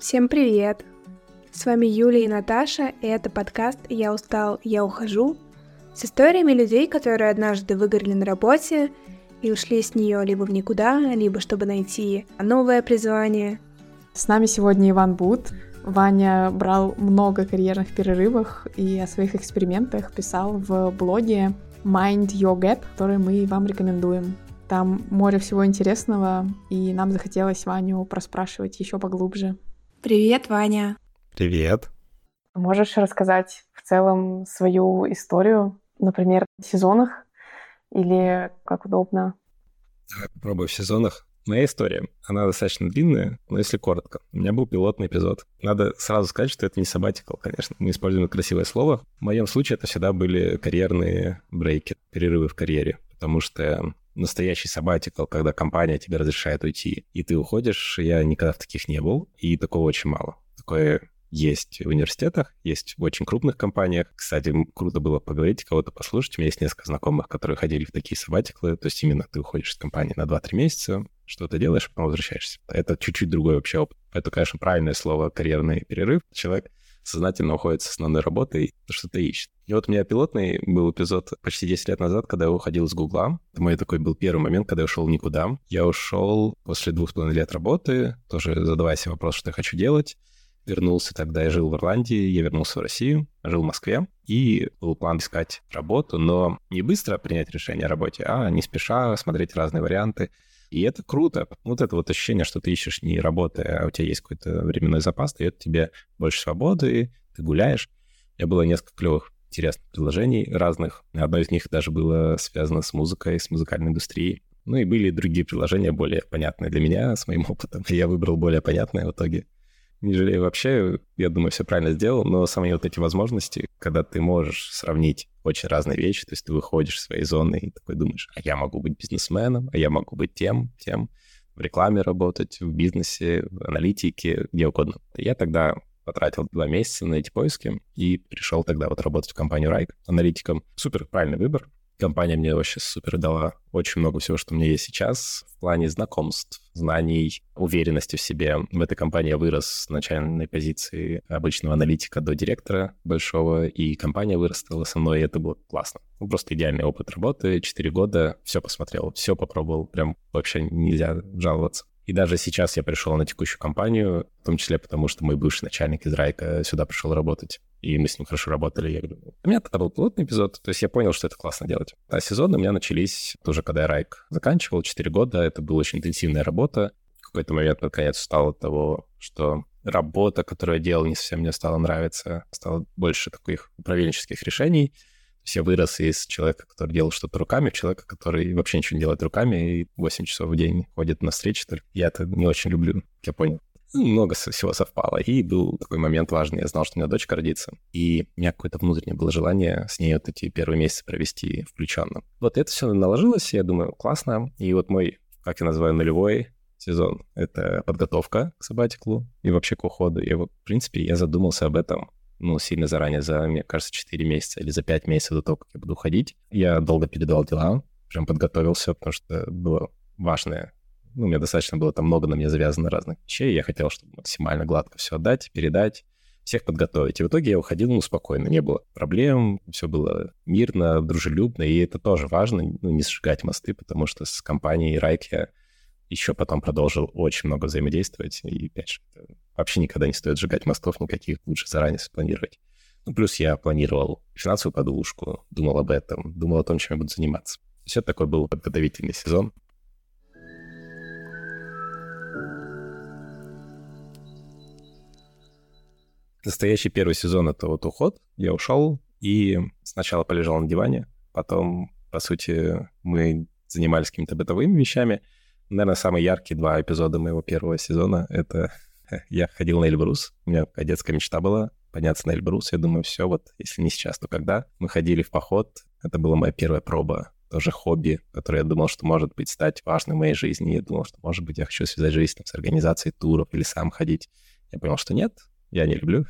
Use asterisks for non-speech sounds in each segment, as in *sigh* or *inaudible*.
Всем привет! С вами Юлия и Наташа, и это подкаст «Я устал, я ухожу» с историями людей, которые однажды выгорели на работе и ушли с нее либо в никуда, либо чтобы найти новое призвание. С нами сегодня Иван Бут. Ваня брал много карьерных перерывов и о своих экспериментах писал в блоге Mind Your Gap, который мы вам рекомендуем. Там море всего интересного, и нам захотелось Ваню проспрашивать еще поглубже. Привет, Ваня. Привет. Можешь рассказать в целом свою историю, например, в сезонах или как удобно? Давай попробую в сезонах. Моя история, она достаточно длинная, но если коротко. У меня был пилотный эпизод. Надо сразу сказать, что это не sabbatical, конечно. Мы используем красивое слово. В моем случае это всегда были карьерные брейки, перерывы в карьере. Потому что настоящий sabbatical, когда компания тебе разрешает уйти, и ты уходишь, я никогда в таких не был, и такого очень мало. Такое есть в университетах, есть в очень крупных компаниях. Кстати, круто было поговорить, кого-то послушать. У меня есть несколько знакомых, которые ходили в такие сабатиклы. То есть именно ты уходишь из компании на 2-3 месяца, что ты делаешь, потом возвращаешься. Это чуть-чуть другой вообще опыт. Это, конечно, правильное слово «карьерный перерыв». Человек сознательно уходит с основной работы и что-то ищет. И вот у меня пилотный был эпизод почти 10 лет назад, когда я уходил из Гугла. Это мой такой был первый момент, когда я ушел никуда. Я ушел после двух с половиной лет работы, тоже задавая себе вопрос, что я хочу делать. Вернулся тогда, я жил в Ирландии, я вернулся в Россию, жил в Москве, и был план искать работу, но не быстро принять решение о работе, а не спеша смотреть разные варианты. И это круто. Вот это вот ощущение, что ты ищешь не работы, а у тебя есть какой-то временной запас, дает тебе больше свободы, ты гуляешь. У меня было несколько клевых интересных предложений разных. Одно из них даже было связано с музыкой, с музыкальной индустрией. Ну и были другие приложения более понятные для меня, с моим опытом. *laughs* Я выбрал более понятное в итоге. Не жалею вообще, я думаю, все правильно сделал, но самые вот эти возможности, когда ты можешь сравнить очень разные вещи, то есть ты выходишь из своей зоны и такой думаешь, а я могу быть бизнесменом, а я могу быть тем, тем, в рекламе работать, в бизнесе, в аналитике, где угодно. Я тогда потратил два месяца на эти поиски и пришел тогда вот работать в компанию Райк аналитиком. Супер правильный выбор. Компания мне вообще супер дала очень много всего, что меня есть сейчас в плане знакомств, знаний, уверенности в себе. В этой компании я вырос с начальной позиции обычного аналитика до директора большого, и компания вырастала со мной, и это было классно. Ну, просто идеальный опыт работы, 4 года, все посмотрел, все попробовал, прям вообще нельзя жаловаться. И даже сейчас я пришел на текущую компанию, в том числе потому, что мой бывший начальник из Райка сюда пришел работать, и мы с ним хорошо работали. Я говорю, у меня тогда был пилотный эпизод, то есть я понял, что это классно делать. А сезоны у меня начались тоже, когда я Райк заканчивал, 4 года, это была очень интенсивная работа. В какой-то момент, наконец, устал от того, что работа, которую я делал, не совсем мне стала нравиться, стало больше таких управленческих решений, я вырос из человека, который делал что-то руками, человека, который вообще ничего не делает руками и 8 часов в день ходит на встречи. Только я это не очень люблю, я понял. Ну, много всего совпало. И был такой момент важный. Я знал, что у меня дочка родится. И у меня какое-то внутреннее было желание с ней вот эти первые месяцы провести включенно. Вот это все наложилось, я думаю, классно. И вот мой, как я называю, нулевой сезон — это подготовка к сабатиклу и вообще к уходу. И, в принципе, я задумался об этом ну, сильно заранее, за, мне кажется, 4 месяца или за 5 месяцев до того, как я буду ходить. Я долго передавал дела, прям подготовился, потому что было важное. Ну, у меня достаточно было там много на мне завязано разных вещей, я хотел, чтобы максимально гладко все отдать, передать, всех подготовить. И в итоге я уходил, ну, спокойно, не было проблем, все было мирно, дружелюбно, и это тоже важно, ну, не сжигать мосты, потому что с компанией Райк я еще потом продолжил очень много взаимодействовать, и, опять же, вообще никогда не стоит сжигать мостов никаких, лучше заранее спланировать. Ну, плюс я планировал финансовую подушку, думал об этом, думал о том, чем я буду заниматься. Это такой был подготовительный сезон. Настоящий первый сезон — это вот уход. Я ушел и сначала полежал на диване, потом, по сути, мы занимались какими-то бытовыми вещами. Наверное, самые яркие два эпизода моего первого сезона — это *laughs* я ходил на Эльбрус, у меня детская мечта была подняться на Эльбрус. Я думаю, все, вот если не сейчас, то когда? Мы ходили в поход, это была моя первая проба, тоже хобби, которое я думал, что может быть стать важным в моей жизни. Я думал, что, может быть, я хочу связать жизнь там, с организацией туров или сам ходить. Я понял, что нет, я не люблю.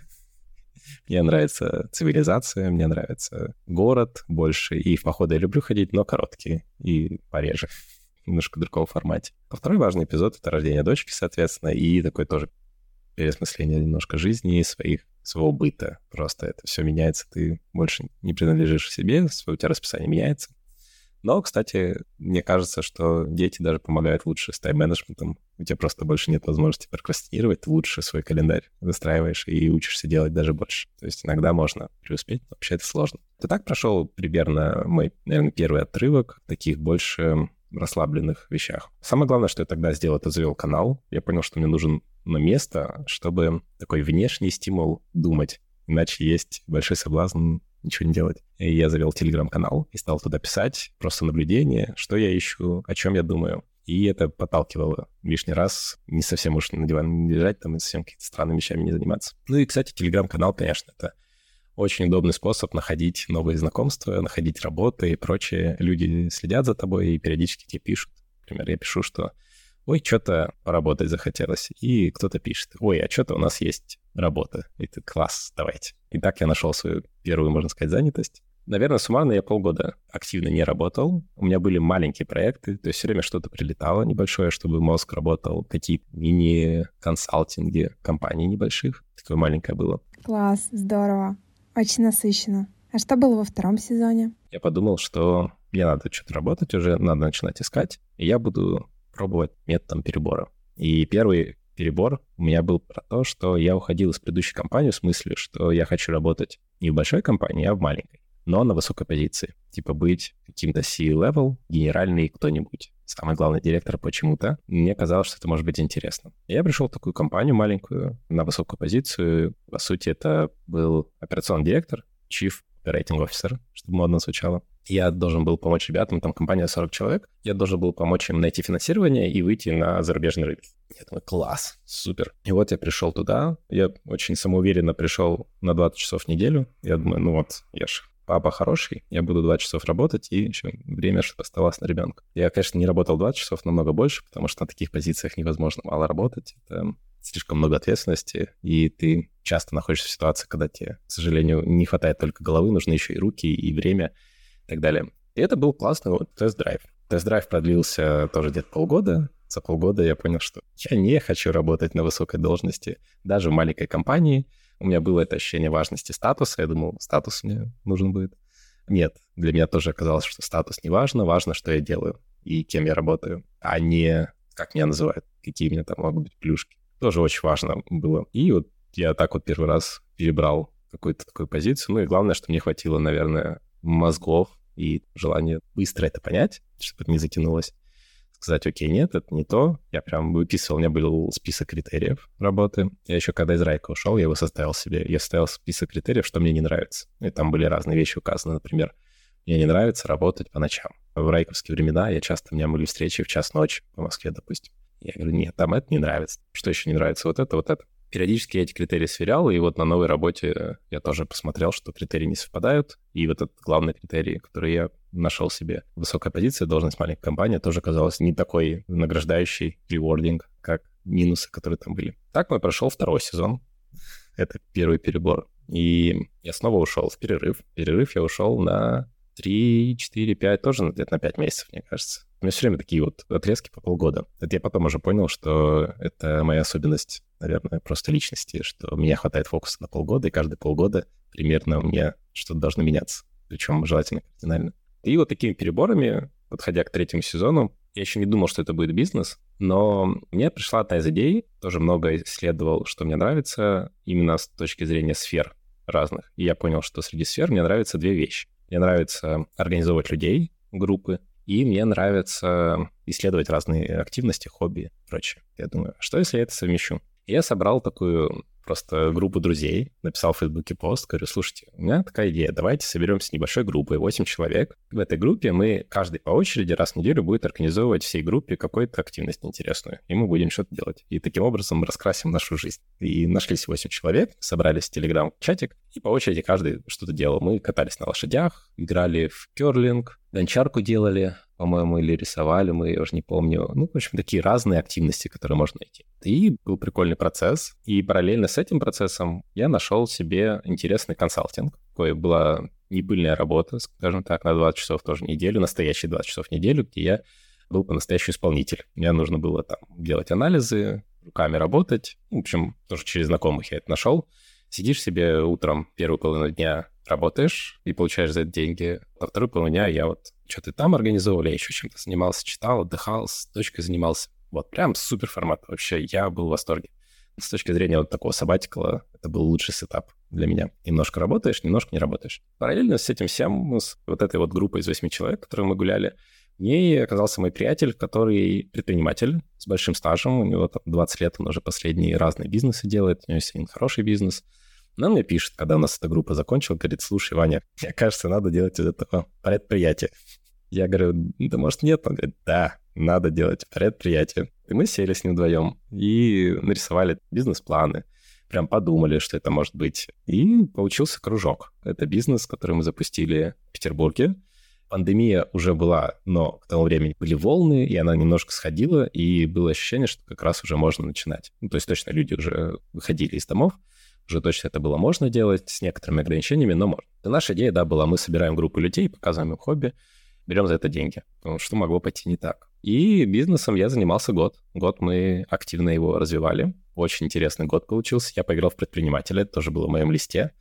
*laughs* Мне нравится цивилизация, мне нравится город больше, и в походы я люблю ходить, но короткие и пореже *laughs* немножко в другом формате. А второй важный эпизод — это рождение дочки, соответственно, и такой тоже переосмысление немножко жизни, своих, своего быта. Просто это все меняется, ты больше не принадлежишь себе, у тебя расписание меняется. Но, кстати, мне кажется, что дети даже помогают лучше с тайм-менеджментом. У тебя просто больше нет возможности прокрастинировать, ты лучше свой календарь выстраиваешь и учишься делать даже больше. То есть иногда можно преуспеть, но вообще это сложно. Ты так прошел примерно мой, наверное, первый отрывок таких больше расслабленных вещах. Самое главное, что я тогда сделал, это завел канал. Я понял, что мне нужен на место, чтобы такой внешний стимул думать. Иначе есть большой соблазн ничего не делать. И я завел телеграм-канал и стал туда писать просто наблюдение, что я ищу, о чем я думаю. И это подталкивало лишний раз не совсем уж на диван не лежать, там и совсем какими-то странными вещами не заниматься. Ну и, кстати, телеграм-канал, конечно, это очень удобный способ находить новые знакомства, находить работы и прочее. Люди следят за тобой и периодически тебе пишут. Например, я пишу, что ой, что-то поработать захотелось. И кто-то пишет, ой, а что-то у нас есть работа. И ты, класс, давайте. И так я нашел свою первую, можно сказать, занятость. Наверное, суммарно я полгода активно не работал. У меня были маленькие проекты, то есть все время что-то прилетало небольшое, чтобы мозг работал, какие-то мини-консалтинги компаний небольших. Такое маленькое было. Класс, здорово. Очень насыщенно. А что было во втором сезоне? Я подумал, что мне надо что-то работать уже, надо начинать искать, и я буду пробовать методом перебора. И первый перебор у меня был про то, что я уходил из предыдущей компании в смысле, что я хочу работать не в большой компании, а в маленькой, но на высокой позиции. Типа быть каким-то C-level, генеральный кто-нибудь. Самый главный директор почему-то. Мне казалось, что это может быть интересно. Я пришел в такую компанию маленькую, на высокую позицию. По сути, это был операционный директор, chief operating officer, чтобы модно звучало. Я должен был помочь ребятам, там компания 40 человек, я должен был помочь им найти финансирование и выйти на зарубежный рынок. Я думаю, класс, супер. И вот я пришел туда, я очень самоуверенно пришел на 20 часов в неделю. Я думаю, ну вот, я же папа хороший, я буду 20 часов работать, и еще время, чтобы оставалось на ребенка. Я, конечно, не работал 20 часов, намного больше, потому что на таких позициях невозможно мало работать. Это слишком много ответственности, и ты часто находишься в ситуации, когда тебе, к сожалению, не хватает только головы, нужны еще и руки, и время — и так далее. И это был классный вот тест-драйв. Тест-драйв продлился тоже где-то полгода. За полгода я понял, что я не хочу работать на высокой должности, даже в маленькой компании. У меня было это ощущение важности статуса. Я думал, статус мне нужен будет. Нет, для меня тоже оказалось, что статус не важно. Важно, что я делаю и кем я работаю, а не как меня называют, какие у меня там могут быть плюшки. Тоже очень важно было. И вот я так вот первый раз перебрал какую-то такую позицию. Ну и главное, что мне хватило, наверное, мозгов и желание быстро это понять, чтобы это не затянулось. Сказать, окей, нет, это не то. Я прям выписывал, у меня был список критериев работы. Я еще когда из Райка ушел, я его составил себе. Я составил список критериев, что мне не нравится. И там были разные вещи указаны. Например, мне не нравится работать по ночам. В райковские времена я часто, у меня были встречи в час ночи по Москве, допустим. Я говорю, нет, там это не нравится. Что еще не нравится? Вот это, вот это периодически я эти критерии сверял, и вот на новой работе я тоже посмотрел, что критерии не совпадают, и вот этот главный критерий, который я нашел себе, высокая позиция, должность маленькой компании, тоже казалось не такой награждающий, рewarding, как минусы, которые там были. Так мой прошел второй сезон. Это первый перебор. И я снова ушел в перерыв. Перерыв я ушел на 3, 4, 5, тоже где-то на 5 месяцев, мне кажется. У меня все время такие вот отрезки по полгода. Это я потом уже понял, что это моя особенность, наверное, просто личности, что у меня хватает фокуса на полгода, и каждые полгода примерно у меня что-то должно меняться. Причем желательно кардинально. И вот такими переборами, подходя к третьему сезону, я еще не думал, что это будет бизнес, но мне пришла одна из идей, тоже много исследовал, что мне нравится именно с точки зрения сфер разных. И я понял, что среди сфер мне нравятся две вещи. Мне нравится организовывать людей, группы, и мне нравится исследовать разные активности, хобби и прочее. Я думаю, что если я это совмещу? я собрал такую просто группу друзей, написал в Фейсбуке пост, говорю, слушайте, у меня такая идея, давайте соберемся небольшой группой, 8 человек. В этой группе мы каждый по очереди раз в неделю будет организовывать всей группе какую-то активность интересную, и мы будем что-то делать. И таким образом раскрасим нашу жизнь. И нашлись 8 человек, собрались в телеграм-чатик, и по очереди каждый что-то делал. Мы катались на лошадях, играли в керлинг, гончарку делали, по-моему, или рисовали мы, я уже не помню. Ну, в общем, такие разные активности, которые можно найти. И был прикольный процесс. И параллельно с этим процессом я нашел себе интересный консалтинг. Такое была непыльная работа, скажем так, на 20 часов тоже в неделю, настоящие 20 часов в неделю, где я был по-настоящему исполнитель. Мне нужно было там делать анализы, руками работать. В общем, тоже через знакомых я это нашел. Сидишь себе утром первую половину дня, работаешь и получаешь за это деньги. А вторую половину дня я вот что-то там организовывал, я еще чем-то занимался, читал, отдыхал, с дочкой занимался. Вот прям супер формат. Вообще, я был в восторге. С точки зрения вот такого сабатикала, это был лучший сетап для меня. Немножко работаешь, немножко не работаешь. Параллельно с этим всем, с вот этой вот группой из восьми человек, которые мы гуляли, в ней оказался мой приятель, который предприниматель с большим стажем. У него там 20 лет, он уже последние разные бизнесы делает. У него есть один хороший бизнес. Но он мне пишет, когда у нас эта группа закончила, говорит, слушай, Ваня, *laughs* мне кажется, надо делать из этого предприятие. Я говорю, да может нет? Он говорит, да, надо делать предприятие. И мы сели с ним вдвоем и нарисовали бизнес-планы. Прям подумали, что это может быть. И получился кружок. Это бизнес, который мы запустили в Петербурге. Пандемия уже была, но к тому времени были волны, и она немножко сходила, и было ощущение, что как раз уже можно начинать. Ну, то есть точно люди уже выходили из домов, уже точно это было можно делать с некоторыми ограничениями, но можно. И наша идея, да, была, мы собираем группу людей, показываем им хобби, берем за это деньги. Что могло пойти не так. И бизнесом я занимался год. Год мы активно его развивали. Очень интересный год получился. Я поиграл в предпринимателя, это тоже было в моем листе.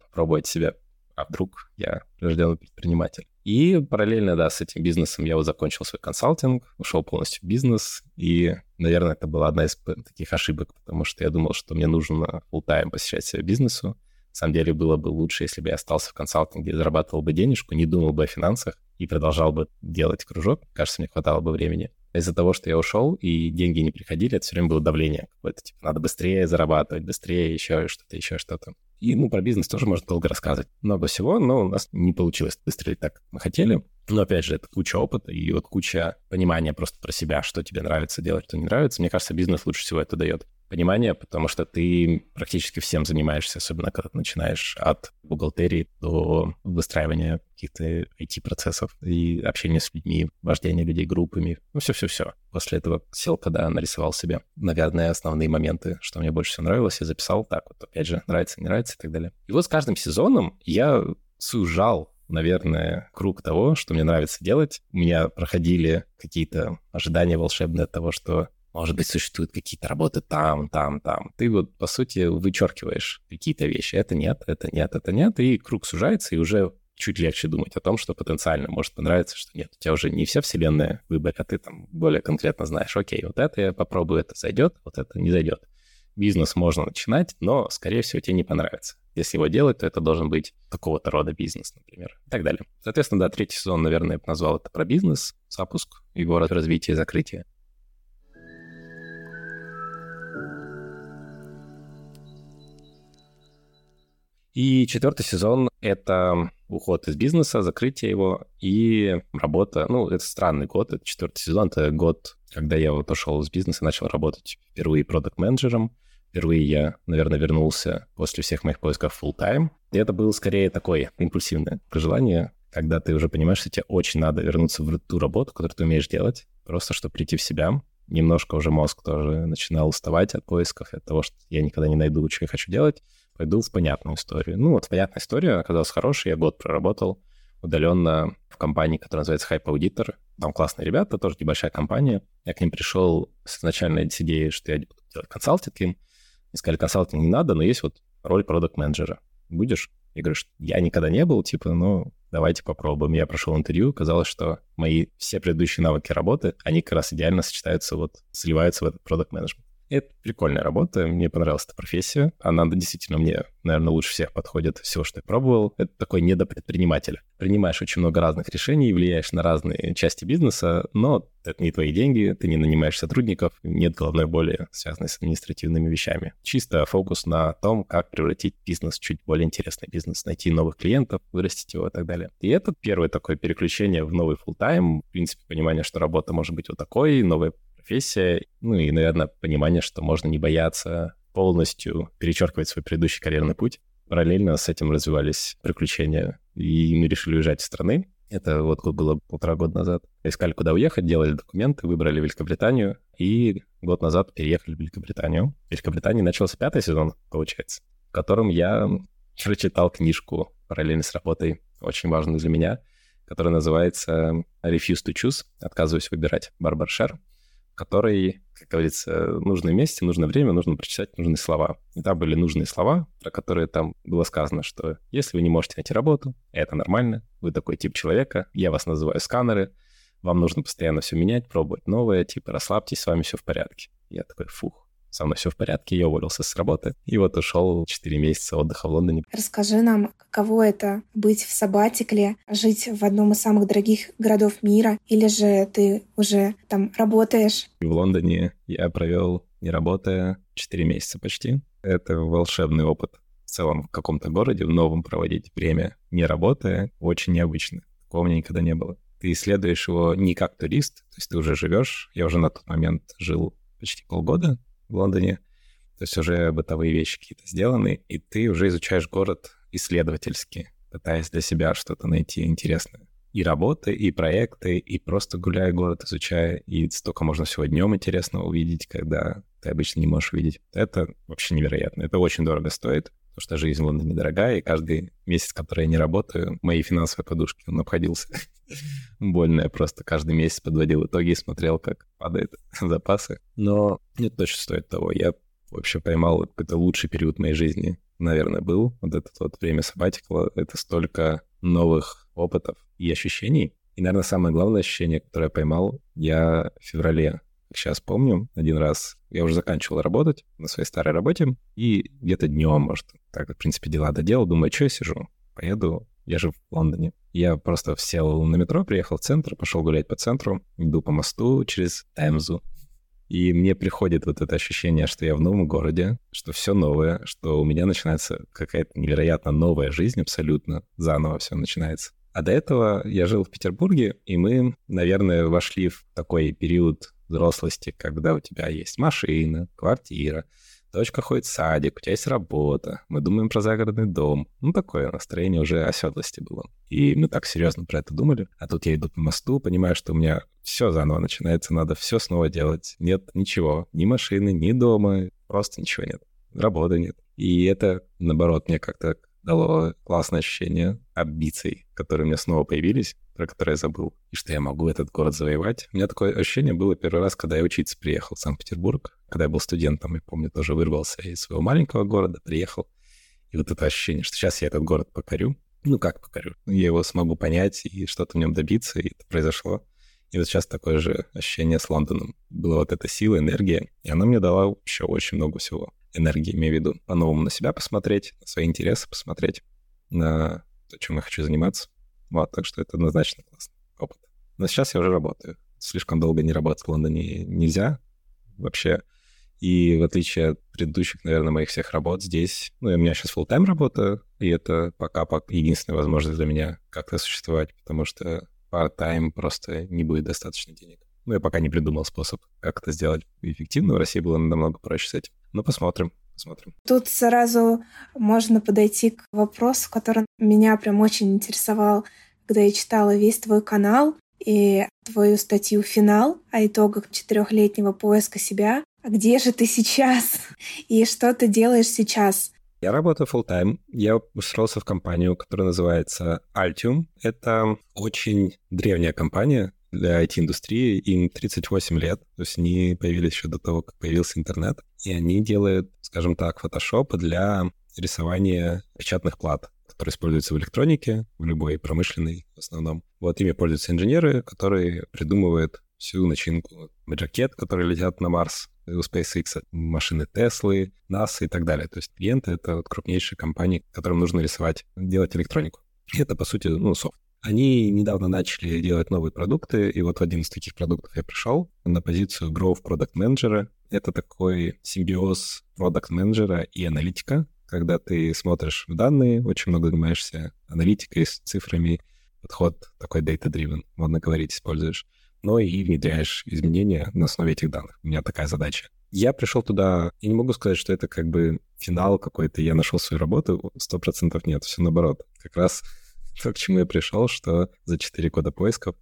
Попробовать себя. А вдруг я рожденный предприниматель? И параллельно, да, с этим бизнесом я вот закончил свой консалтинг, ушел полностью в бизнес. И, наверное, это была одна из таких ошибок, потому что я думал, что мне нужно full тайм посвящать себя бизнесу. На самом деле было бы лучше, если бы я остался в консалтинге, зарабатывал бы денежку, не думал бы о финансах, и продолжал бы делать кружок, кажется, мне хватало бы времени. Из-за того, что я ушел, и деньги не приходили, это все время было давление какое-то, типа, надо быстрее зарабатывать, быстрее еще что-то, еще что-то. И, ну, про бизнес тоже можно долго рассказывать. Много всего, но у нас не получилось выстрелить так, как мы хотели. Но, опять же, это куча опыта и вот куча понимания просто про себя, что тебе нравится делать, что не нравится. Мне кажется, бизнес лучше всего это дает понимание, потому что ты практически всем занимаешься, особенно когда ты начинаешь от бухгалтерии до выстраивания каких-то IT-процессов и общения с людьми, вождения людей группами, ну все-все-все. После этого сел, когда нарисовал себе, наверное, основные моменты, что мне больше всего нравилось, и записал так вот, опять же, нравится, не нравится и так далее. И вот с каждым сезоном я сужал наверное, круг того, что мне нравится делать. У меня проходили какие-то ожидания волшебные от того, что может быть, существуют какие-то работы там, там, там. Ты вот, по сути, вычеркиваешь какие-то вещи. Это нет, это нет, это нет. И круг сужается, и уже чуть легче думать о том, что потенциально может понравиться, что нет. У тебя уже не вся вселенная выбор, а ты там более конкретно знаешь, окей, вот это я попробую, это зайдет, вот это не зайдет. Бизнес можно начинать, но, скорее всего, тебе не понравится. Если его делать, то это должен быть такого-то рода бизнес, например, и так далее. Соответственно, да, третий сезон, наверное, я бы назвал это про бизнес, запуск, его развитие закрытие. И четвертый сезон — это уход из бизнеса, закрытие его и работа. Ну, это странный год, это четвертый сезон, это год, когда я вот ушел из бизнеса, начал работать впервые продукт-менеджером. Впервые я, наверное, вернулся после всех моих поисков full time. И это было скорее такое импульсивное желание, когда ты уже понимаешь, что тебе очень надо вернуться в ту работу, которую ты умеешь делать, просто чтобы прийти в себя. Немножко уже мозг тоже начинал уставать от поисков, от того, что я никогда не найду, что я хочу делать пойду в понятную историю. Ну, вот понятная история оказалась хорошей. Я год проработал удаленно в компании, которая называется Hype Auditor. Там классные ребята, тоже небольшая компания. Я к ним пришел с изначальной идеей, что я буду делать консалтинг им. И сказали, консалтинг не надо, но есть вот роль продукт менеджера Будешь? Я говорю, что я никогда не был, типа, ну, давайте попробуем. Я прошел интервью, казалось, что мои все предыдущие навыки работы, они как раз идеально сочетаются, вот, сливаются в этот продукт менеджмент это прикольная работа, мне понравилась эта профессия. Она действительно мне, наверное, лучше всех подходит всего, что я пробовал. Это такой недопредприниматель. Принимаешь очень много разных решений, влияешь на разные части бизнеса, но это не твои деньги, ты не нанимаешь сотрудников, нет головной боли, связанной с административными вещами. Чисто фокус на том, как превратить бизнес в чуть более интересный бизнес, найти новых клиентов, вырастить его и так далее. И это первое такое переключение в новый full тайм в принципе, понимание, что работа может быть вот такой, новая профессия, ну и, наверное, понимание, что можно не бояться полностью перечеркивать свой предыдущий карьерный путь. Параллельно с этим развивались приключения, и мы решили уезжать из страны. Это вот было полтора года назад. Искали, куда уехать, делали документы, выбрали Великобританию, и год назад переехали в Великобританию. В Великобритании начался пятый сезон, получается, в котором я прочитал книжку параллельно с работой, очень важную для меня, которая называется «Refuse to choose», «Отказываюсь выбирать» Барбар Шер. Который, как говорится, месте, в нужное время нужно прочитать нужные слова. И там были нужные слова, про которые там было сказано, что если вы не можете найти работу, это нормально, вы такой тип человека, я вас называю сканеры, вам нужно постоянно все менять, пробовать новое, типа расслабьтесь, с вами все в порядке. Я такой, фух, со мной все в порядке, я уволился с работы. И вот ушел 4 месяца отдыха в Лондоне. Расскажи нам, каково это быть в Сабатикле, жить в одном из самых дорогих городов мира, или же ты уже там работаешь? В Лондоне я провел, не работая, 4 месяца почти. Это волшебный опыт. В целом в каком-то городе, в новом проводить время, не работая, очень необычно. Такого у меня никогда не было. Ты исследуешь его не как турист, то есть ты уже живешь. Я уже на тот момент жил почти полгода в Лондоне. То есть уже бытовые вещи какие-то сделаны, и ты уже изучаешь город исследовательски, пытаясь для себя что-то найти интересное. И работы, и проекты, и просто гуляя город, изучая, и столько можно всего днем интересного увидеть, когда ты обычно не можешь увидеть. Это вообще невероятно. Это очень дорого стоит, потому что жизнь в Лондоне дорогая, и каждый месяц, который я не работаю, моей финансовой подушки он обходился *laughs* больно. Я просто каждый месяц подводил итоги и смотрел, как падают *laughs* запасы. Но это точно стоит того. Я вообще поймал какой-то лучший период моей жизни, наверное, был. Вот это вот время сабатикла. Это столько новых опытов и ощущений. И, наверное, самое главное ощущение, которое я поймал, я в феврале сейчас помню, один раз я уже заканчивал работать на своей старой работе, и где-то днем, может, так, в принципе, дела доделал, думаю, что я сижу, поеду, я же в Лондоне. Я просто сел на метро, приехал в центр, пошел гулять по центру, иду по мосту через Темзу, и мне приходит вот это ощущение, что я в новом городе, что все новое, что у меня начинается какая-то невероятно новая жизнь абсолютно, заново все начинается. А до этого я жил в Петербурге, и мы, наверное, вошли в такой период взрослости, когда у тебя есть машина, квартира, дочка ходит в садик, у тебя есть работа, мы думаем про загородный дом. Ну, такое настроение уже оседлости было. И мы так серьезно про это думали. А тут я иду по мосту, понимаю, что у меня все заново начинается, надо все снова делать. Нет ничего, ни машины, ни дома, просто ничего нет. Работы нет. И это, наоборот, мне как-то дало классное ощущение амбиций, которые у меня снова появились про который я забыл, и что я могу этот город завоевать. У меня такое ощущение было первый раз, когда я учиться приехал в Санкт-Петербург, когда я был студентом, я помню, тоже вырвался из своего маленького города, приехал. И вот это ощущение, что сейчас я этот город покорю. Ну, как покорю? Я его смогу понять и что-то в нем добиться, и это произошло. И вот сейчас такое же ощущение с Лондоном. Была вот эта сила, энергия, и она мне дала еще очень много всего. Энергии, имею в виду, по-новому на себя посмотреть, на свои интересы посмотреть, на то, чем я хочу заниматься. Вот, так что это однозначно классный опыт. Но сейчас я уже работаю. Слишком долго не работать в Лондоне нельзя вообще. И в отличие от предыдущих, наверное, моих всех работ здесь, ну, у меня сейчас full тайм работа, и это пока, единственная возможность для меня как-то существовать, потому что part-time просто не будет достаточно денег. Ну, я пока не придумал способ, как это сделать эффективно. В России было намного проще с этим. Но посмотрим посмотрим. Тут сразу можно подойти к вопросу, который меня прям очень интересовал, когда я читала весь твой канал и твою статью «Финал» о итогах четырехлетнего поиска себя. А где же ты сейчас? *laughs* И что ты делаешь сейчас? Я работаю full time. Я устроился в компанию, которая называется Altium. Это очень древняя компания, для IT-индустрии, им 38 лет, то есть они появились еще до того, как появился интернет, и они делают, скажем так, фотошоп для рисования печатных плат, которые используются в электронике, в любой промышленной в основном. Вот ими пользуются инженеры, которые придумывают всю начинку. Ракет, которые летят на Марс, у SpaceX, машины Теслы, NASA и так далее. То есть клиенты — это вот крупнейшие компании, которым нужно рисовать, делать электронику. И это, по сути, ну, софт. Они недавно начали делать новые продукты, и вот в один из таких продуктов я пришел на позицию Growth Product Manager. Это такой симбиоз продукт менеджера и аналитика, когда ты смотришь в данные, очень много занимаешься аналитикой с цифрами, подход такой data-driven, можно говорить, используешь, но и внедряешь изменения на основе этих данных. У меня такая задача. Я пришел туда, и не могу сказать, что это как бы финал какой-то, я нашел свою работу, сто процентов нет, все наоборот. Как раз то, к чему я пришел, что за 4 года поисков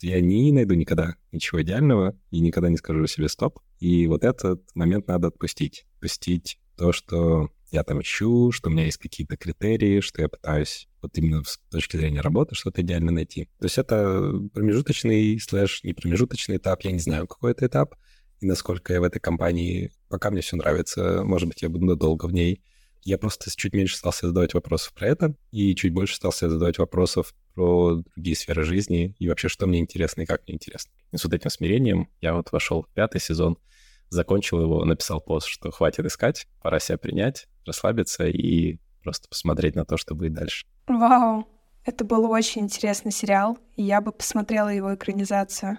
я не найду никогда ничего идеального и никогда не скажу себе стоп. И вот этот момент надо отпустить. Отпустить то, что я там ищу, что у меня есть какие-то критерии, что я пытаюсь вот именно с точки зрения работы что-то идеально найти. То есть это промежуточный слэш не промежуточный этап, я не знаю, какой это этап, и насколько я в этой компании, пока мне все нравится, может быть, я буду долго в ней. Я просто чуть меньше стал себе задавать вопросов про это, и чуть больше стал себе задавать вопросов про другие сферы жизни, и вообще, что мне интересно и как мне интересно. И с вот этим смирением я вот вошел в пятый сезон, закончил его, написал пост, что хватит искать, пора себя принять, расслабиться и просто посмотреть на то, что будет дальше. Вау, это был очень интересный сериал, и я бы посмотрела его экранизацию.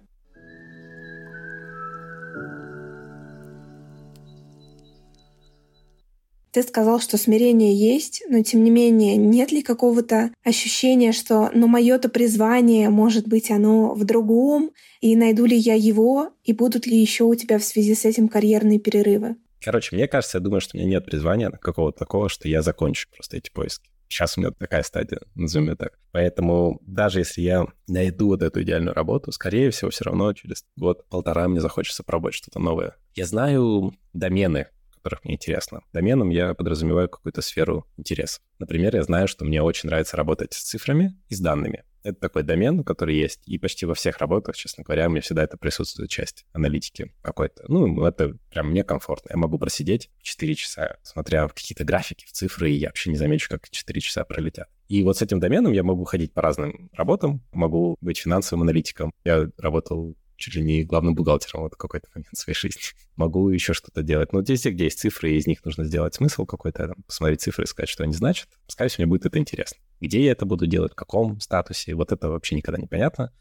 Ты сказал, что смирение есть, но тем не менее, нет ли какого-то ощущения, что ну мое-то призвание, может быть, оно в другом, и найду ли я его, и будут ли еще у тебя в связи с этим карьерные перерывы? Короче, мне кажется, я думаю, что у меня нет призвания какого-то такого, что я закончу просто эти поиски. Сейчас у меня такая стадия, назовем ее так. Поэтому даже если я найду вот эту идеальную работу, скорее всего, все равно через год-полтора мне захочется пробовать что-то новое. Я знаю домены, которых мне интересно. Доменом я подразумеваю какую-то сферу интересов. Например, я знаю, что мне очень нравится работать с цифрами и с данными. Это такой домен, который есть, и почти во всех работах, честно говоря, у меня всегда это присутствует часть аналитики какой-то. Ну, это прям мне комфортно. Я могу просидеть 4 часа, смотря в какие-то графики, в цифры, и я вообще не замечу, как 4 часа пролетят. И вот с этим доменом я могу ходить по разным работам, могу быть финансовым аналитиком. Я работал чуть ли не главным бухгалтером вот какой-то момент своей жизни. *laughs* Могу еще что-то делать. Но здесь, где есть цифры, и из них нужно сделать смысл какой-то, там, посмотреть цифры и сказать, что они значат, скорее всего, мне будет это интересно. Где я это буду делать, в каком статусе, вот это вообще никогда не понятно.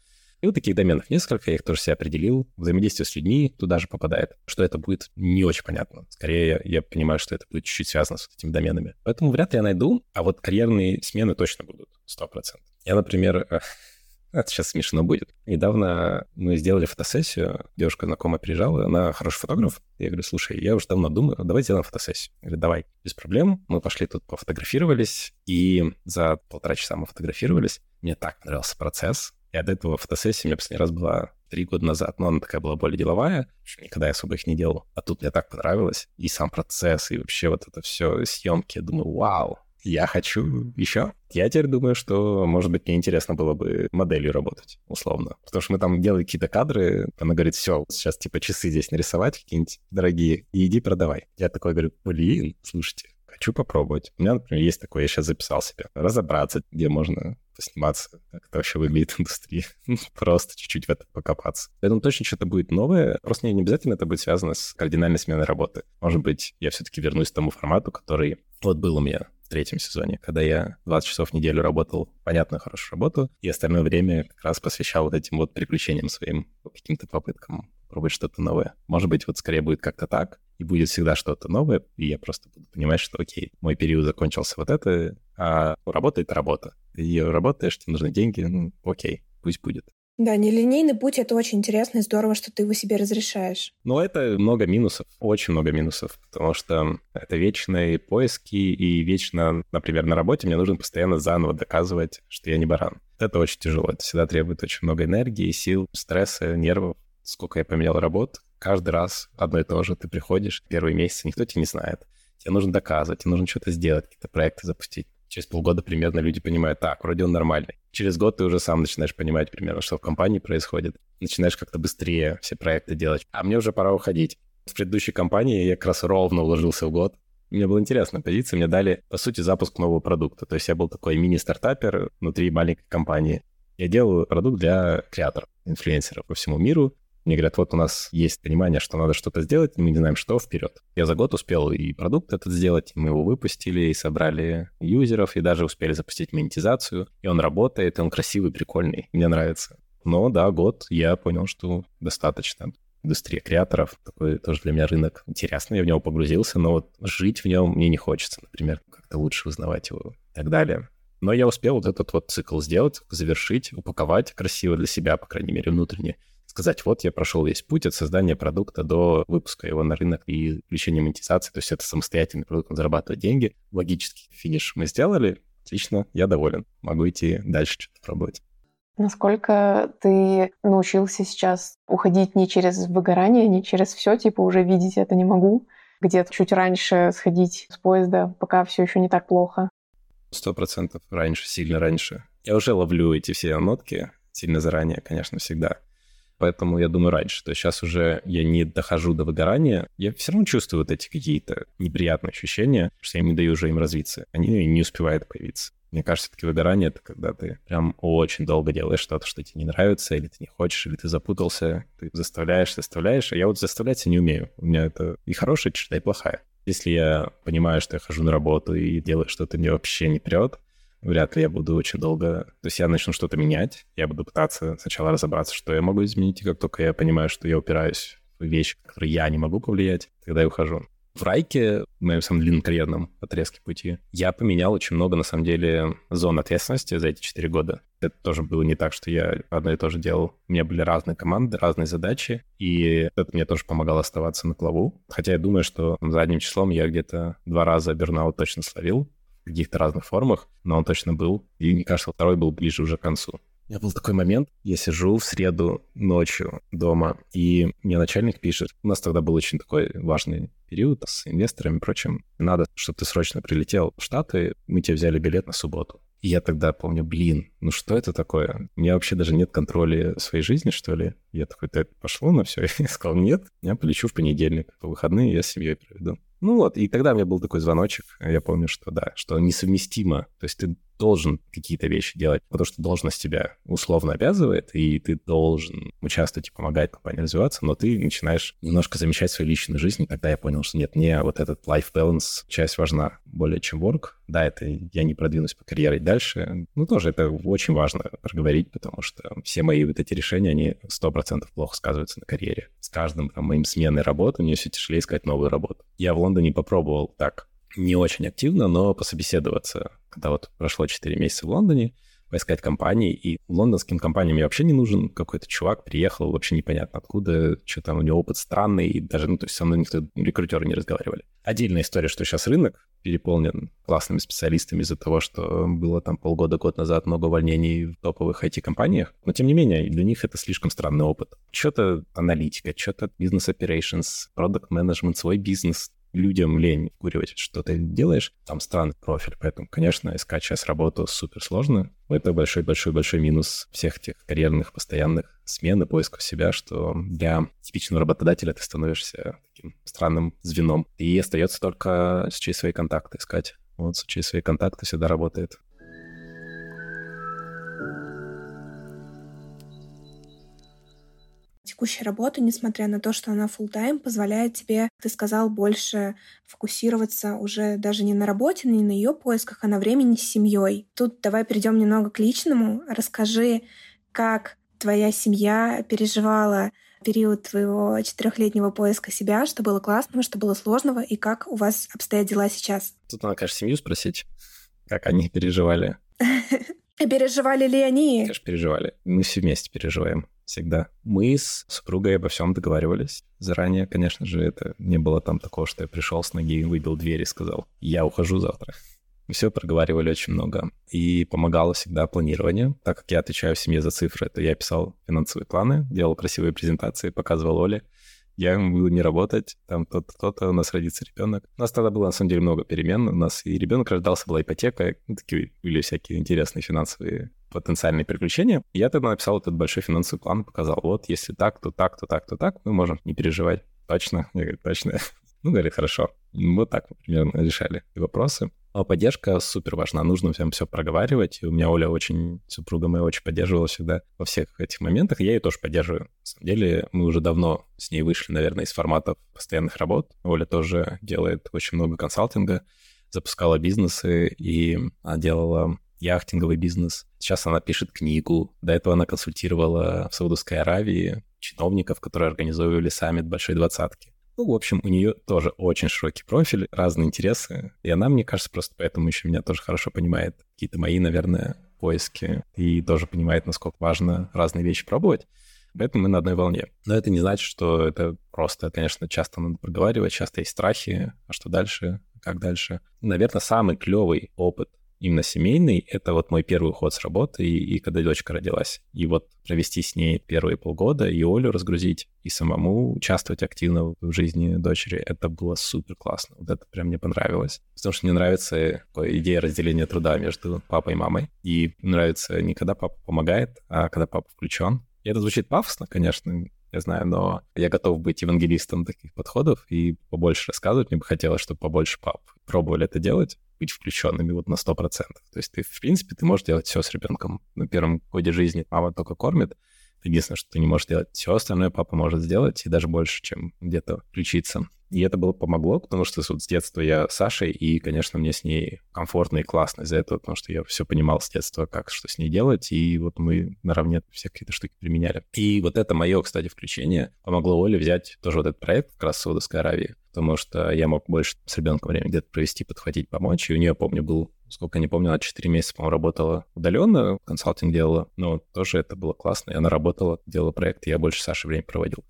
И вот таких доменов несколько, я их тоже себе определил. Взаимодействие с людьми туда же попадает. Что это будет, не очень понятно. Скорее, я, понимаю, что это будет чуть-чуть связано с этими доменами. Поэтому вряд ли я найду, а вот карьерные смены точно будут, 100%. Я, например, *laughs* Это сейчас смешно будет. Недавно мы сделали фотосессию. Девушка знакомая приезжала, она хороший фотограф. Я говорю, слушай, я уже давно думаю, давай сделаем фотосессию. Я говорю, давай, без проблем. Мы пошли тут пофотографировались, и за полтора часа мы фотографировались. Мне так нравился процесс. И от этого фотосессии у меня последний раз была три года назад, но она такая была более деловая, никогда я особо их не делал. А тут мне так понравилось. И сам процесс, и вообще вот это все съемки. Я думаю, вау, я хочу еще. Я теперь думаю, что, может быть, мне интересно было бы моделью работать, условно. Потому что мы там делали какие-то кадры, она говорит, все, сейчас типа часы здесь нарисовать какие-нибудь дорогие, и иди продавай. Я такой говорю, блин, слушайте, хочу попробовать. У меня, например, есть такое, я сейчас записал себе, разобраться, где можно посниматься, как это вообще выглядит индустрия. *laughs* Просто чуть-чуть в это покопаться. Поэтому точно что-то будет новое. Просто не обязательно это будет связано с кардинальной сменой работы. Может быть, я все-таки вернусь к тому формату, который вот был у меня в третьем сезоне, когда я 20 часов в неделю работал понятную, хорошую работу, и остальное время как раз посвящал вот этим вот приключениям своим, каким-то попыткам пробовать что-то новое. Может быть, вот скорее будет как-то так, и будет всегда что-то новое, и я просто буду понимать, что окей, мой период закончился вот это, а работа — это работа. Ты работаешь, тебе нужны деньги, ну окей, пусть будет. Да, нелинейный путь — это очень интересно и здорово, что ты его себе разрешаешь. Но это много минусов, очень много минусов, потому что это вечные поиски, и вечно, например, на работе мне нужно постоянно заново доказывать, что я не баран. Это очень тяжело, это всегда требует очень много энергии, сил, стресса, нервов. Сколько я поменял работ, каждый раз одно и то же. Ты приходишь, первые месяцы никто тебя не знает. Тебе нужно доказывать, тебе нужно что-то сделать, какие-то проекты запустить. Через полгода примерно люди понимают, так, вроде он нормальный. Через год ты уже сам начинаешь понимать примерно, что в компании происходит. Начинаешь как-то быстрее все проекты делать. А мне уже пора уходить. В предыдущей компании я как раз ровно уложился в год. Мне было интересно позиция, мне дали, по сути, запуск нового продукта. То есть я был такой мини-стартапер внутри маленькой компании. Я делал продукт для креаторов, инфлюенсеров по всему миру. Мне говорят, вот у нас есть понимание, что надо что-то сделать, мы не знаем, что, вперед. Я за год успел и продукт этот сделать, мы его выпустили, и собрали юзеров, и даже успели запустить монетизацию. И он работает, и он красивый, прикольный, мне нравится. Но да, год я понял, что достаточно. Индустрия креаторов, такой тоже для меня рынок интересный, я в него погрузился, но вот жить в нем мне не хочется, например, как-то лучше узнавать его и так далее. Но я успел вот этот вот цикл сделать, завершить, упаковать красиво для себя, по крайней мере, внутренне сказать, вот я прошел весь путь от создания продукта до выпуска его на рынок и включения монетизации. То есть это самостоятельный продукт, он зарабатывает деньги. Логический финиш мы сделали. Отлично, я доволен. Могу идти дальше что-то пробовать. Насколько ты научился сейчас уходить не через выгорание, не через все, типа уже видеть это не могу, где-то чуть раньше сходить с поезда, пока все еще не так плохо? Сто процентов раньше, сильно раньше. Я уже ловлю эти все нотки сильно заранее, конечно, всегда. Поэтому я думаю раньше. То есть сейчас уже я не дохожу до выгорания. Я все равно чувствую вот эти какие-то неприятные ощущения, что я не даю уже им развиться. Они не успевают появиться. Мне кажется, все-таки выгорание — это когда ты прям очень долго делаешь что-то, что тебе не нравится, или ты не хочешь, или ты запутался, ты заставляешь, заставляешь. А я вот заставлять не умею. У меня это и хорошая черта, и плохая. Если я понимаю, что я хожу на работу и делаю что-то мне вообще не прет, вряд ли я буду очень долго... То есть я начну что-то менять, я буду пытаться сначала разобраться, что я могу изменить, и как только я понимаю, что я упираюсь в вещи, которые я не могу повлиять, тогда я ухожу. В Райке, в моем самом длинном карьерном отрезке пути, я поменял очень много, на самом деле, зон ответственности за эти четыре года. Это тоже было не так, что я одно и то же делал. У меня были разные команды, разные задачи, и это мне тоже помогало оставаться на плаву. Хотя я думаю, что задним числом я где-то два раза бернаут точно словил каких-то разных формах, но он точно был. И мне кажется, второй был ближе уже к концу. У меня был такой момент, я сижу в среду ночью дома, и мне начальник пишет, у нас тогда был очень такой важный период с инвесторами и прочим, надо, чтобы ты срочно прилетел в Штаты, мы тебе взяли билет на субботу. И я тогда помню, блин, ну что это такое? У меня вообще даже нет контроля своей жизни, что ли? Я такой, так, пошло на все. *laughs* Я сказал, нет, я полечу в понедельник. По выходные я с семьей проведу. Ну вот, и тогда у меня был такой звоночек, я помню, что да, что несовместимо. То есть ты должен какие-то вещи делать, потому что должность тебя условно обязывает, и ты должен участвовать и помогать компании развиваться, но ты начинаешь немножко замечать свою личную жизнь, и тогда я понял, что нет, мне вот этот life balance часть важна более чем work. Да, это я не продвинусь по карьере дальше, ну тоже это очень важно проговорить, потому что все мои вот эти решения, они сто процентов плохо сказываются на карьере. С каждым там, моим сменой работы мне все тяжелее искать новую работу. Я в Лондоне попробовал так не очень активно, но пособеседоваться, когда вот прошло 4 месяца в Лондоне, поискать компании, и лондонским компаниям я вообще не нужен. Какой-то чувак приехал, вообще непонятно откуда, что там у него опыт странный, и даже, ну, то есть со мной никто, рекрутеры не разговаривали. Отдельная история, что сейчас рынок переполнен классными специалистами из-за того, что было там полгода-год назад много увольнений в топовых IT-компаниях, но тем не менее, для них это слишком странный опыт. Что-то аналитика, что-то бизнес-оперейшнс, продукт менеджмент свой бизнес, людям лень куривать, что ты делаешь, там странный профиль. Поэтому, конечно, искать сейчас работу супер сложно. Это большой-большой-большой минус всех этих карьерных постоянных смен и поисков себя, что для типичного работодателя ты становишься таким странным звеном. И остается только через свои контакты искать. Вот через свои контакты всегда работает. Текущая работа, несмотря на то, что она full тайм позволяет тебе, ты сказал, больше фокусироваться уже даже не на работе, не на ее поисках, а на времени с семьей. Тут давай перейдем немного к личному. Расскажи, как твоя семья переживала период твоего четырехлетнего поиска себя, что было классного, что было сложного, и как у вас обстоят дела сейчас? Тут надо, конечно, семью спросить, как они переживали. *laughs* Переживали ли они? Конечно, переживали. Мы все вместе переживаем всегда. Мы с супругой обо всем договаривались заранее. Конечно же, это не было там такого, что я пришел с ноги, выбил дверь и сказал, я ухожу завтра. Мы все проговаривали очень много. И помогало всегда планирование. Так как я отвечаю в семье за цифры, то я писал финансовые планы, делал красивые презентации, показывал Оле я буду не работать, там тот то то у нас родится ребенок. У нас тогда было, на самом деле, много перемен. У нас и ребенок рождался, была ипотека, такие были всякие интересные финансовые потенциальные приключения. Я тогда написал этот большой финансовый план, показал, вот, если так, то так, то так, то так, мы можем не переживать. Точно? Я говорю, точно. *laughs* Ну, говорит, хорошо. Вот так мы примерно решали вопросы. А поддержка супер важна, нужно всем все проговаривать. И у меня Оля очень, супруга моя очень поддерживала всегда во всех этих моментах, я ее тоже поддерживаю. На самом деле, мы уже давно с ней вышли, наверное, из форматов постоянных работ. Оля тоже делает очень много консалтинга, запускала бизнесы и делала яхтинговый бизнес. Сейчас она пишет книгу. До этого она консультировала в Саудовской Аравии чиновников, которые организовывали саммит Большой Двадцатки. Ну, в общем, у нее тоже очень широкий профиль, разные интересы. И она, мне кажется, просто поэтому еще меня тоже хорошо понимает. Какие-то мои, наверное, поиски. И тоже понимает, насколько важно разные вещи пробовать. Поэтому мы на одной волне. Но это не значит, что это просто, конечно, часто надо проговаривать, часто есть страхи, а что дальше, как дальше. Наверное, самый клевый опыт именно семейный, это вот мой первый уход с работы, и, и когда дочка родилась. И вот провести с ней первые полгода, и Олю разгрузить, и самому участвовать активно в жизни дочери, это было супер классно. Вот это прям мне понравилось. Потому что мне нравится идея разделения труда между папой и мамой. И нравится не когда папа помогает, а когда папа включен. И это звучит пафосно, конечно, я знаю, но я готов быть евангелистом таких подходов и побольше рассказывать. Мне бы хотелось, чтобы побольше пап пробовали это делать, быть включенными вот на 100%. То есть ты, в принципе, ты можешь делать все с ребенком на первом годе жизни. Мама только кормит, Единственное, что ты не можешь делать. Все остальное папа может сделать, и даже больше, чем где-то включиться. И это было помогло, потому что вот с детства я с Сашей, и, конечно, мне с ней комфортно и классно из-за этого, потому что я все понимал с детства, как что с ней делать, и вот мы наравне все какие-то штуки применяли. И вот это мое, кстати, включение помогло Оле взять тоже вот этот проект как раз в Саудовской Аравии, потому что я мог больше с ребенком время где-то провести, подхватить, помочь, и у нее, помню, был сколько не помню, она 4 месяца, по-моему, работала удаленно, консалтинг делала, но тоже это было классно, и она работала, делала проект, и я больше Сашей время проводил.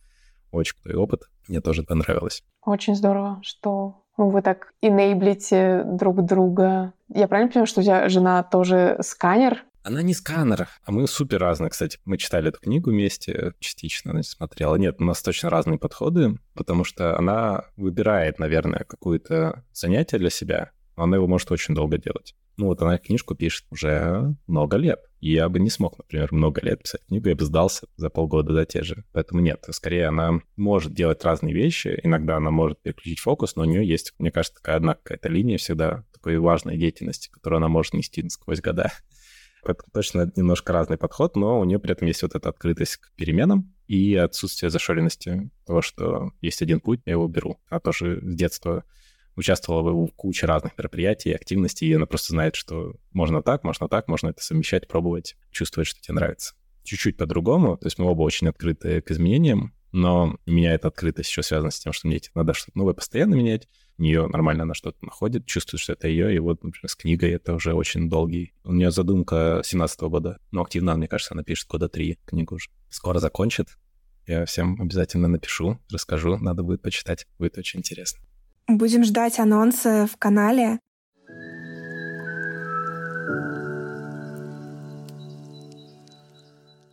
Очень крутой опыт, мне тоже понравилось. Очень здорово, что вы так инейблите друг друга. Я правильно понимаю, что у тебя жена тоже сканер? Она не сканер, а мы супер разные, кстати. Мы читали эту книгу вместе, частично она смотрела. Нет, у нас точно разные подходы, потому что она выбирает, наверное, какое-то занятие для себя, она его может очень долго делать. Ну вот она книжку пишет уже много лет. Я бы не смог, например, много лет писать книгу, я бы сдался за полгода, да, те же. Поэтому нет, скорее она может делать разные вещи, иногда она может переключить фокус, но у нее есть, мне кажется, такая одна какая-то линия всегда такой важной деятельности, которую она может нести сквозь года. Поэтому точно немножко разный подход, но у нее при этом есть вот эта открытость к переменам и отсутствие зашоренности того, что есть один путь, я его беру. А тоже с детства участвовала в куче разных мероприятий, активностей, и она просто знает, что можно так, можно так, можно это совмещать, пробовать, чувствовать, что тебе нравится. Чуть-чуть по-другому, то есть мы оба очень открыты к изменениям, но у меня эта открытость еще связана с тем, что мне надо что-то новое постоянно менять, у нее нормально она что-то находит, чувствует, что это ее, и вот, например, с книгой это уже очень долгий. У нее задумка 17 -го года, но активно, мне кажется, она пишет года три книгу уже. Скоро закончит, я всем обязательно напишу, расскажу, надо будет почитать, будет очень интересно. Будем ждать анонсы в канале.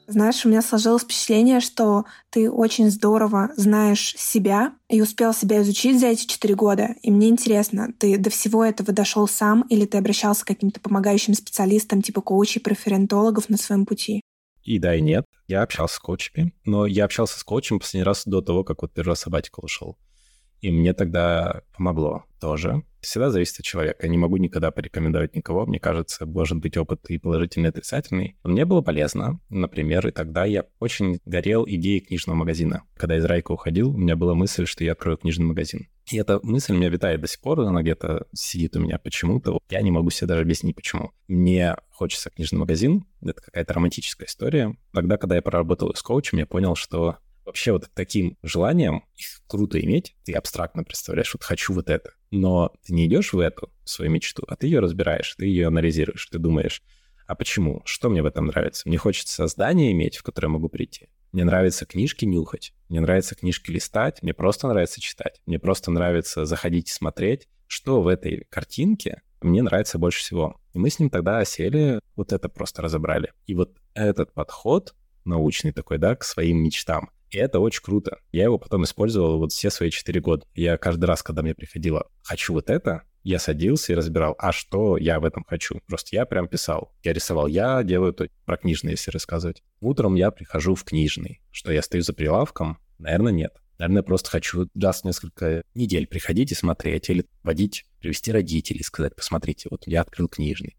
Знаешь, у меня сложилось впечатление, что ты очень здорово знаешь себя и успел себя изучить за эти четыре года. И мне интересно, ты до всего этого дошел сам или ты обращался к каким-то помогающим специалистам типа коучей, преферентологов на своем пути? И да, и нет. Я общался с коучами, но я общался с коучем последний раз до того, как вот первый раз сабатикал ушел. И мне тогда помогло тоже. Всегда зависит от человека. Я не могу никогда порекомендовать никого. Мне кажется, может быть опыт и положительный, и отрицательный. мне было полезно, например, и тогда я очень горел идеей книжного магазина. Когда из Райка уходил, у меня была мысль, что я открою книжный магазин. И эта мысль у меня витает до сих пор, она где-то сидит у меня почему-то. Я не могу себе даже объяснить, почему. Мне хочется книжный магазин, это какая-то романтическая история. Тогда, когда я проработал с коучем, я понял, что Вообще вот таким желанием их круто иметь, ты абстрактно представляешь, вот хочу вот это. Но ты не идешь в эту свою мечту, а ты ее разбираешь, ты ее анализируешь, ты думаешь, а почему? Что мне в этом нравится? Мне хочется здание иметь, в которое могу прийти. Мне нравится книжки нюхать, мне нравится книжки листать, мне просто нравится читать, мне просто нравится заходить и смотреть, что в этой картинке мне нравится больше всего. И мы с ним тогда сели, вот это просто разобрали. И вот этот подход научный такой, да, к своим мечтам, и это очень круто. Я его потом использовал вот все свои четыре года. Я каждый раз, когда мне приходило «хочу вот это», я садился и разбирал, а что я в этом хочу. Просто я прям писал. Я рисовал, я делаю то про книжный, если рассказывать. Утром я прихожу в книжный. Что я стою за прилавком? Наверное, нет. Наверное, просто хочу раз несколько недель приходить и смотреть, или водить, привести родителей, сказать, посмотрите, вот я открыл книжный.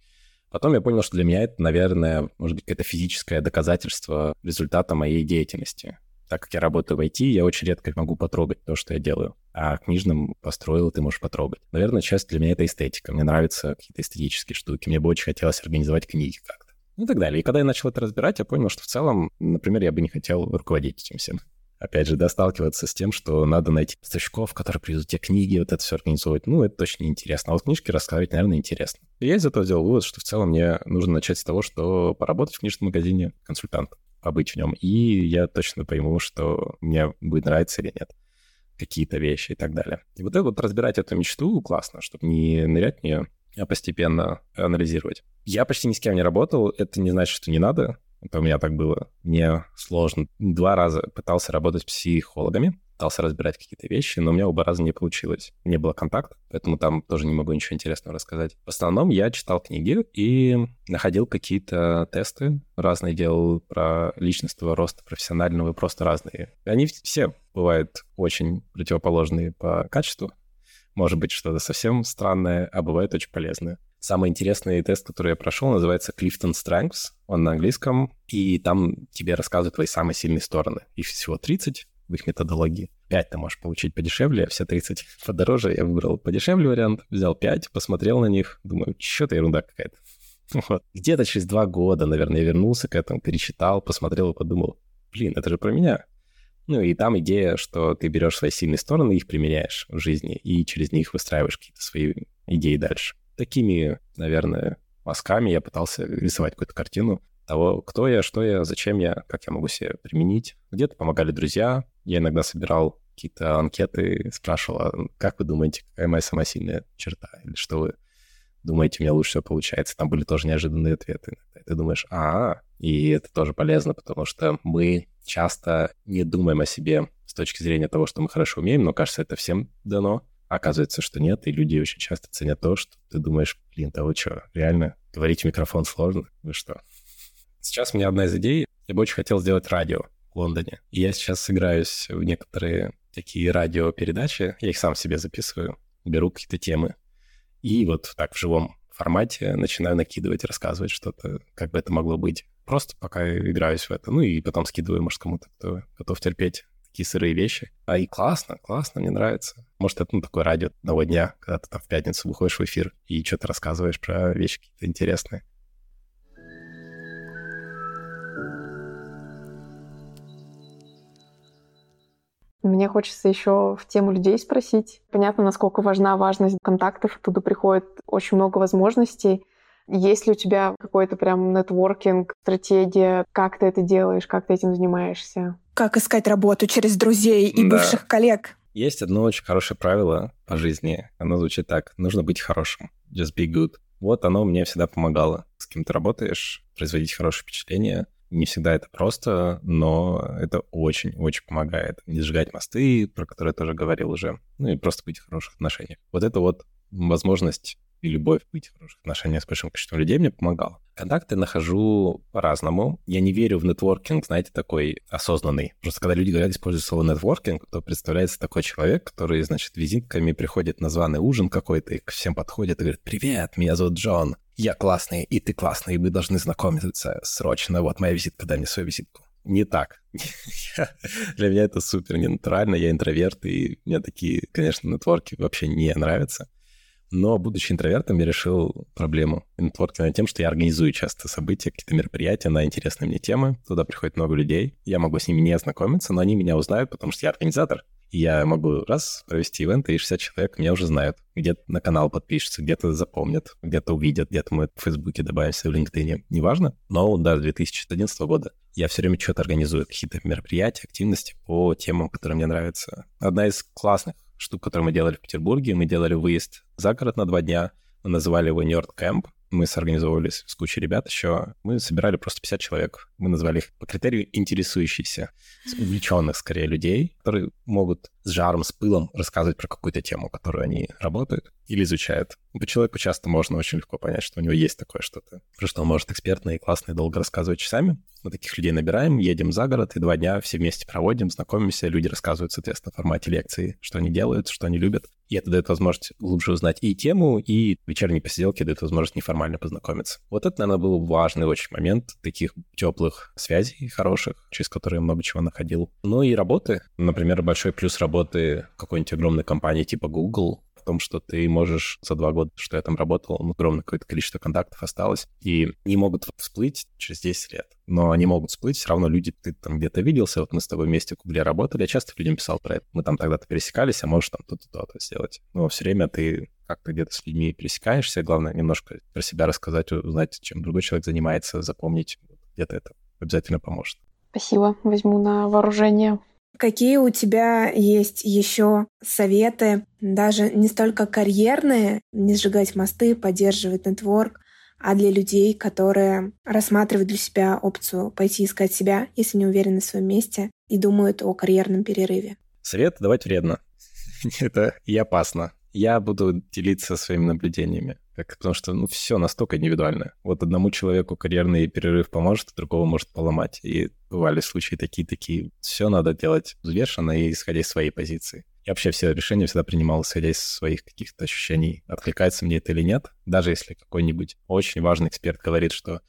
Потом я понял, что для меня это, наверное, может быть, какое-то физическое доказательство результата моей деятельности так как я работаю в IT, я очень редко могу потрогать то, что я делаю. А книжным построил, ты можешь потрогать. Наверное, часть для меня это эстетика. Мне нравятся какие-то эстетические штуки. Мне бы очень хотелось организовать книги как-то. Ну и так далее. И когда я начал это разбирать, я понял, что в целом, например, я бы не хотел руководить этим всем. Опять же, да, сталкиваться с тем, что надо найти поставщиков, которые привезут те книги, вот это все организовывать. Ну, это точно неинтересно. А вот книжки рассказывать, наверное, интересно. И я из этого сделал вывод, что в целом мне нужно начать с того, что поработать в книжном магазине консультантом побыть в нем, и я точно пойму, что мне будет нравиться или нет какие-то вещи и так далее. И вот это вот разбирать эту мечту классно, чтобы не нырять в нее, а постепенно анализировать. Я почти ни с кем не работал, это не значит, что не надо, это у меня так было. Мне сложно. Два раза пытался работать с психологами, пытался разбирать какие-то вещи, но у меня оба раза не получилось. Не было контакта, поэтому там тоже не могу ничего интересного рассказать. В основном я читал книги и находил какие-то тесты разные, делал про личностного роста профессионального, просто разные. Они все бывают очень противоположные по качеству. Может быть, что-то совсем странное, а бывает очень полезное. Самый интересный тест, который я прошел, называется Clifton Strengths. Он на английском, и там тебе рассказывают твои самые сильные стороны. Их всего 30 в их методологии. 5 ты можешь получить подешевле, а все 30 *laughs* подороже. Я выбрал подешевле вариант, взял 5, посмотрел на них, думаю, что-то ерунда какая-то. *laughs* Вот. Где-то через два года, наверное, я вернулся к этому, перечитал, посмотрел и подумал, блин, это же про меня. Ну и там идея, что ты берешь свои сильные стороны, их применяешь в жизни, и через них выстраиваешь какие-то свои идеи дальше такими, наверное, мазками я пытался рисовать какую-то картину того, кто я, что я, зачем я, как я могу себе применить. Где-то помогали друзья, я иногда собирал какие-то анкеты, спрашивал, а как вы думаете, какая моя самая сильная черта, или что вы думаете, у меня лучше всего получается. Там были тоже неожиданные ответы. И ты думаешь, а, и это тоже полезно, потому что мы часто не думаем о себе с точки зрения того, что мы хорошо умеем, но кажется, это всем дано. Оказывается, что нет, и люди очень часто ценят то, что ты думаешь, блин, да вы что, реально, говорить в микрофон сложно? Вы что? Сейчас у меня одна из идей, я бы очень хотел сделать радио Лондоне. И я сейчас сыграюсь в некоторые такие радиопередачи, я их сам себе записываю, беру какие-то темы, и вот так в живом формате начинаю накидывать, рассказывать что-то, как бы это могло быть. Просто пока играюсь в это. Ну и потом скидываю, может, кому-то, кто готов терпеть такие сырые вещи. А и классно, классно, мне нравится. Может, это ну, такое радио одного дня, когда ты там в пятницу выходишь в эфир и что-то рассказываешь про вещи какие-то интересные. Мне хочется еще в тему людей спросить. Понятно, насколько важна важность контактов. Оттуда приходит очень много возможностей. Есть ли у тебя какой-то прям нетворкинг, стратегия, как ты это делаешь, как ты этим занимаешься? Как искать работу через друзей и да. бывших коллег? Есть одно очень хорошее правило по жизни. Оно звучит так. Нужно быть хорошим. Just be good. Вот оно мне всегда помогало. С кем ты работаешь, производить хорошее впечатление. Не всегда это просто, но это очень-очень помогает. Не сжигать мосты, про которые я тоже говорил уже. Ну и просто быть в хороших отношениях. Вот это вот возможность и любовь, быть в хороших отношениях с большим количеством людей мне помогало. Контакты нахожу по-разному. Я не верю в нетворкинг, знаете, такой осознанный. Просто когда люди говорят, используют слово нетворкинг, то представляется такой человек, который, значит, визитками приходит на званый ужин какой-то и к всем подходит и говорит, «Привет, меня зовут Джон, я классный, и ты классный, и мы должны знакомиться срочно. Вот моя визитка, дай мне свою визитку». Не так. *laughs* Для меня это супер ненатурально, я интроверт, и мне такие, конечно, нетворки вообще не нравятся. Но, будучи интровертом, я решил проблему нетворкинга тем, что я организую часто события, какие-то мероприятия на интересные мне темы. Туда приходит много людей. Я могу с ними не ознакомиться, но они меня узнают, потому что я организатор. Я могу раз провести ивент, и 60 человек меня уже знают. Где-то на канал подпишутся, где-то запомнят, где-то увидят, где-то мы в Фейсбуке добавимся в LinkedIn. Неважно. Но да, с 2011 года я все время что-то организую, какие-то мероприятия, активности по темам, которые мне нравятся. Одна из классных штук, которую мы делали в Петербурге. Мы делали выезд за город на два дня. Мы называли его Nerd Camp. Мы сорганизовывались с кучей ребят еще. Мы собирали просто 50 человек. Мы назвали их по критерию интересующихся, увлеченных скорее людей, которые могут с жаром, с пылом рассказывать про какую-то тему, которую они работают или изучают. По человеку часто можно очень легко понять, что у него есть такое что-то, про что он может экспертно и классно и долго рассказывать часами. Мы таких людей набираем, едем за город, и два дня все вместе проводим, знакомимся, люди рассказывают, соответственно, в формате лекции, что они делают, что они любят. И это дает возможность глубже узнать и тему, и вечерние посиделки дают возможность неформально познакомиться. Вот это, наверное, был важный очень момент таких теплых связей хороших, через которые много чего находил. Ну и работы. Например, большой плюс работы какой-нибудь огромной компании типа Google, в том, что ты можешь за два года, что я там работал, ну, огромное какое-то количество контактов осталось, и не могут всплыть через 10 лет. Но они могут всплыть, все равно люди, ты там где-то виделся, вот мы с тобой вместе в Гугле работали, я часто людям писал про это. Мы там тогда-то пересекались, а можешь там то-то, то-то сделать. Но все время ты как-то где-то с людьми пересекаешься, главное немножко про себя рассказать, узнать, чем другой человек занимается, запомнить, где-то это обязательно поможет. Спасибо, возьму на вооружение. Какие у тебя есть еще советы, даже не столько карьерные, не сжигать мосты, поддерживать нетворк, а для людей, которые рассматривают для себя опцию пойти искать себя, если не уверены в своем месте и думают о карьерном перерыве? Совет давать вредно. *laughs* Это и опасно. Я буду делиться своими наблюдениями. Как, потому что, ну, все настолько индивидуально. Вот одному человеку карьерный перерыв поможет, а другого может поломать. И бывали случаи такие-такие. Все надо делать взвешенно и исходя из своей позиции. Я вообще все решения всегда принимал, исходя из своих каких-то ощущений, откликается мне это или нет. Даже если какой-нибудь очень важный эксперт говорит, что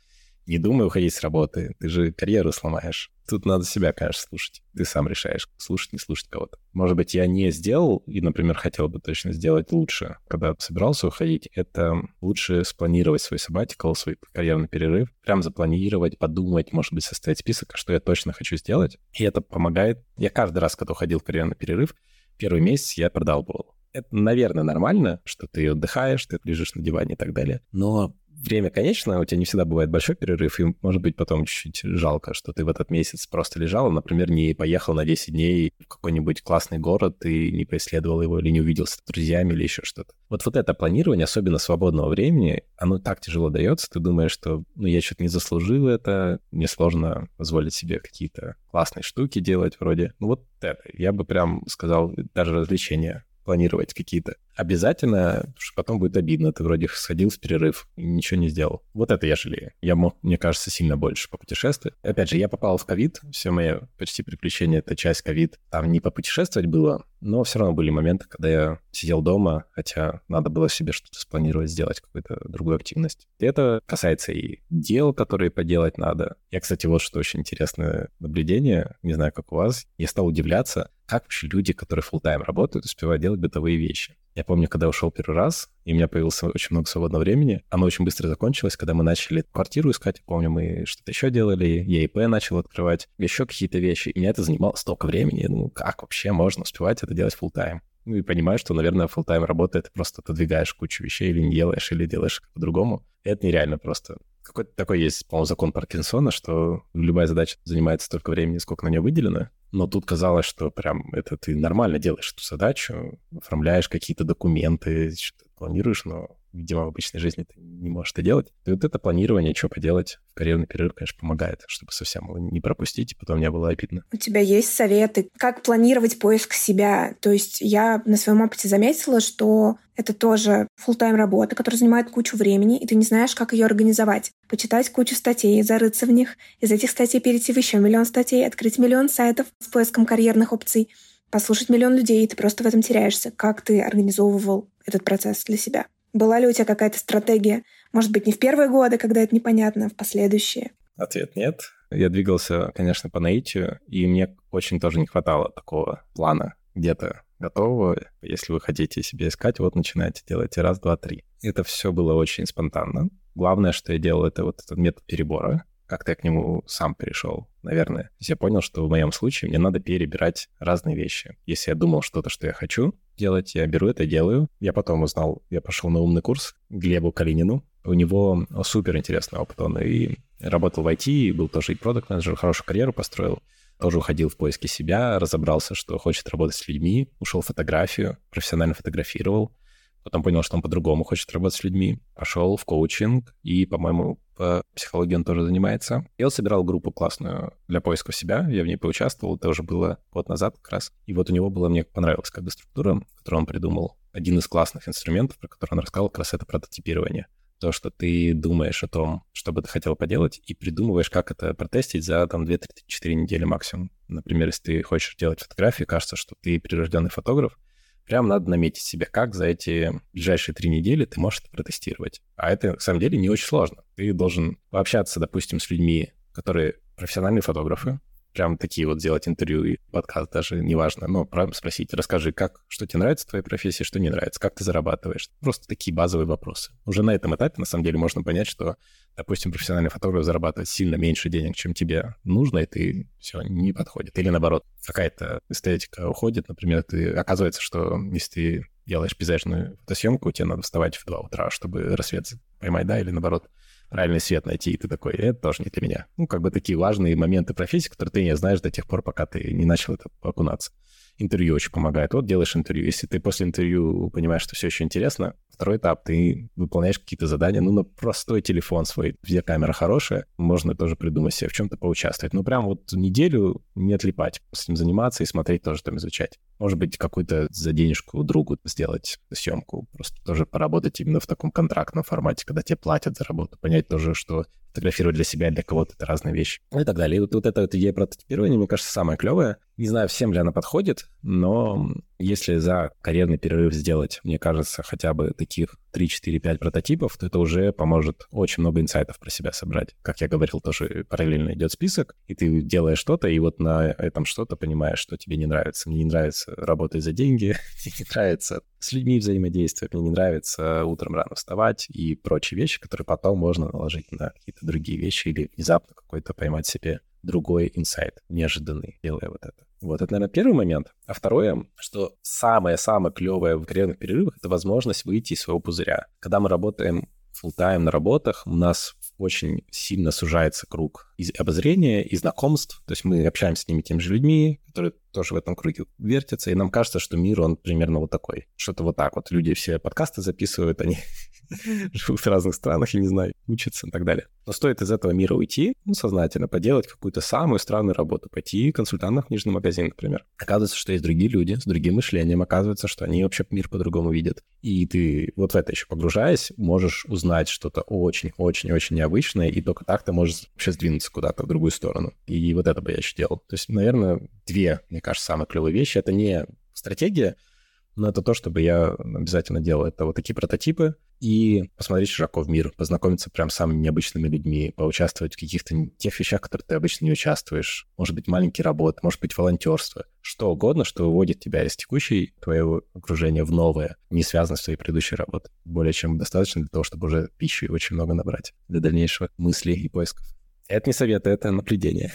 не думай уходить с работы, ты же карьеру сломаешь. Тут надо себя, конечно, слушать. Ты сам решаешь, слушать, не слушать кого-то. Может быть, я не сделал и, например, хотел бы точно сделать лучше, когда собирался уходить, это лучше спланировать свой сабатикл, свой карьерный перерыв, прям запланировать, подумать, может быть, составить список, что я точно хочу сделать. И это помогает. Я каждый раз, когда уходил в карьерный перерыв, первый месяц я продалбывал. Это, наверное, нормально, что ты отдыхаешь, ты лежишь на диване и так далее. Но время конечно, у тебя не всегда бывает большой перерыв, и, может быть, потом чуть-чуть жалко, что ты в этот месяц просто лежал, например, не поехал на 10 дней в какой-нибудь классный город и не поисследовал его, или не увиделся с друзьями, или еще что-то. Вот, вот это планирование, особенно свободного времени, оно так тяжело дается, ты думаешь, что ну, я что-то не заслужил это, мне сложно позволить себе какие-то классные штуки делать вроде. Ну вот это, я бы прям сказал, даже развлечения планировать какие-то обязательно, что потом будет обидно. Ты вроде сходил в перерыв и ничего не сделал. Вот это я жалею. Я мог, мне кажется, сильно больше по путешествию. Опять же, я попал в ковид. Все мои почти приключения — это часть ковид. Там не попутешествовать было, но все равно были моменты, когда я сидел дома, хотя надо было себе что-то спланировать, сделать какую-то другую активность. И это касается и дел, которые поделать надо. Я, кстати, вот что очень интересное наблюдение, не знаю, как у вас, я стал удивляться, как вообще люди, которые full тайм работают, успевают делать бытовые вещи. Я помню, когда ушел первый раз, и у меня появилось очень много свободного времени. Оно очень быстро закончилось, когда мы начали квартиру искать. Помню, мы что-то еще делали, я ИП начал открывать, еще какие-то вещи. И меня это занимало столько времени. Думаю, как вообще можно успевать это делать full тайм Ну и понимаю, что, наверное, full тайм работа — просто отодвигаешь кучу вещей или не делаешь, или делаешь по-другому. Это нереально просто. Какой-то такой есть, по-моему, закон Паркинсона, что любая задача занимает столько времени, сколько на нее выделено, но тут казалось, что прям это ты нормально делаешь эту задачу, оформляешь какие-то документы, планируешь, но, видимо, в обычной жизни ты не можешь это делать. И вот это планирование, что поделать в карьерный перерыв, конечно, помогает, чтобы совсем его не пропустить, и потом не было обидно. У тебя есть советы, как планировать поиск себя? То есть я на своем опыте заметила, что это тоже full тайм работа, которая занимает кучу времени, и ты не знаешь, как ее организовать. Почитать кучу статей, зарыться в них, из этих статей перейти в еще миллион статей, открыть миллион сайтов с поиском карьерных опций, послушать миллион людей, и ты просто в этом теряешься. Как ты организовывал этот процесс для себя? Была ли у тебя какая-то стратегия? Может быть, не в первые годы, когда это непонятно, а в последующие? Ответ нет. Я двигался, конечно, по наитию, и мне очень тоже не хватало такого плана где-то готового. Если вы хотите себе искать, вот начинайте, делайте раз, два, три. Это все было очень спонтанно. Главное, что я делал, это вот этот метод перебора. Как-то к нему сам перешел, наверное. То есть я понял, что в моем случае мне надо перебирать разные вещи. Если я думал что-то, что я хочу делать, я беру это, делаю. Я потом узнал, я пошел на умный курс Глебу Калинину. У него супер интересный опыт. Он и работал в IT, и был тоже и продукт менеджер хорошую карьеру построил тоже уходил в поиски себя, разобрался, что хочет работать с людьми, ушел в фотографию, профессионально фотографировал, потом понял, что он по-другому хочет работать с людьми, пошел в коучинг, и, по-моему, по психологии он тоже занимается. И он собирал группу классную для поиска себя, я в ней поучаствовал, это уже было год назад как раз. И вот у него было, мне понравилась как бы структура, которую он придумал. Один из классных инструментов, про который он рассказал, как раз это прототипирование то, что ты думаешь о том, что бы ты хотел поделать, и придумываешь, как это протестить за там 2-3-4 недели максимум. Например, если ты хочешь делать фотографии, кажется, что ты прирожденный фотограф, прям надо наметить себе, как за эти ближайшие три недели ты можешь это протестировать. А это, на самом деле, не очень сложно. Ты должен пообщаться, допустим, с людьми, которые профессиональные фотографы, прям такие вот сделать интервью и подкаст даже, неважно, но прям спросить, расскажи, как, что тебе нравится в твоей профессии, что не нравится, как ты зарабатываешь. Просто такие базовые вопросы. Уже на этом этапе, на самом деле, можно понять, что, допустим, профессиональный фотограф зарабатывает сильно меньше денег, чем тебе нужно, и ты все не подходит. Или наоборот, какая-то эстетика уходит, например, ты, оказывается, что если ты делаешь пейзажную фотосъемку, тебе надо вставать в 2 утра, чтобы рассвет поймать, да, или наоборот, правильный свет найти, и ты такой, это тоже не для меня. Ну, как бы такие важные моменты профессии, которые ты не знаешь до тех пор, пока ты не начал это окунаться. Интервью очень помогает. Вот делаешь интервью. Если ты после интервью понимаешь, что все еще интересно, Второй этап, ты выполняешь какие-то задания, ну, на простой телефон свой, где камера хорошая, можно тоже придумать себе в чем-то поучаствовать. Ну, прям вот неделю не отлипать, с ним заниматься и смотреть тоже там изучать. Может быть, какую-то за денежку другу сделать съемку, просто тоже поработать именно в таком контрактном формате, когда тебе платят за работу, понять тоже, что фотографировать для себя, для кого-то это разные вещи. Ну и так далее. И вот, вот эта вот идея прототипирования, мне кажется, самая клевая. Не знаю, всем ли она подходит, но если за карьерный перерыв сделать, мне кажется, хотя бы таких 3, 4, 5 прототипов, то это уже поможет очень много инсайтов про себя собрать. Как я говорил, тоже параллельно идет список, и ты делаешь что-то, и вот на этом что-то понимаешь, что тебе не нравится. Мне не нравится работать за деньги, *laughs* мне не нравится с людьми взаимодействовать, мне не нравится утром рано вставать и прочие вещи, которые потом можно наложить на какие-то другие вещи или внезапно какой-то поймать себе другой инсайт, неожиданный, делая вот это. Вот это, наверное, первый момент. А второе, что самое-самое клевое в карьерных перерывах, это возможность выйти из своего пузыря. Когда мы работаем full time на работах, у нас очень сильно сужается круг из обозрения и знакомств. То есть мы общаемся с ними теми же людьми, которые тоже в этом круге вертятся, и нам кажется, что мир, он примерно вот такой. Что-то вот так вот. Люди все подкасты записывают, они *laughs* живут в разных странах, я не знаю, учатся и так далее. Но стоит из этого мира уйти, ну, сознательно поделать какую-то самую странную работу, пойти консультантом в книжный магазин, например. Оказывается, что есть другие люди с другим мышлением, оказывается, что они вообще мир по-другому видят. И ты вот в это еще погружаясь, можешь узнать что-то очень-очень-очень необычное, и только так ты можешь вообще сдвинуться куда-то в другую сторону. И вот это бы я еще делал. То есть, наверное, две, мне кажется, самые клевые вещи. Это не стратегия, но это то, чтобы я обязательно делал. Это вот такие прототипы и посмотреть широко в мир, познакомиться прям с самыми необычными людьми, поучаствовать в каких-то тех вещах, в которых ты обычно не участвуешь. Может быть, маленькие работы, может быть, волонтерство. Что угодно, что выводит тебя из текущей твоего окружения в новое, не связанное с твоей предыдущей работой. Более чем достаточно для того, чтобы уже пищу очень много набрать для дальнейшего мыслей и поисков. Это не совет, это наблюдение.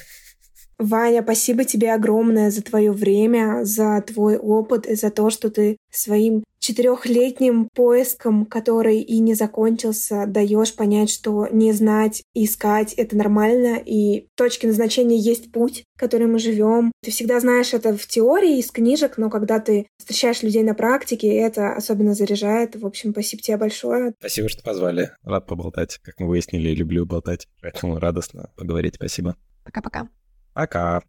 Ваня, спасибо тебе огромное за твое время, за твой опыт и за то, что ты своим четырехлетним поиском, который и не закончился, даешь понять, что не знать, искать — это нормально, и точки назначения есть путь, который мы живем. Ты всегда знаешь это в теории, из книжек, но когда ты встречаешь людей на практике, это особенно заряжает. В общем, спасибо тебе большое. Спасибо, что позвали. Рад поболтать. Как мы выяснили, люблю болтать, поэтому радостно поговорить. Спасибо. Пока-пока. Пока.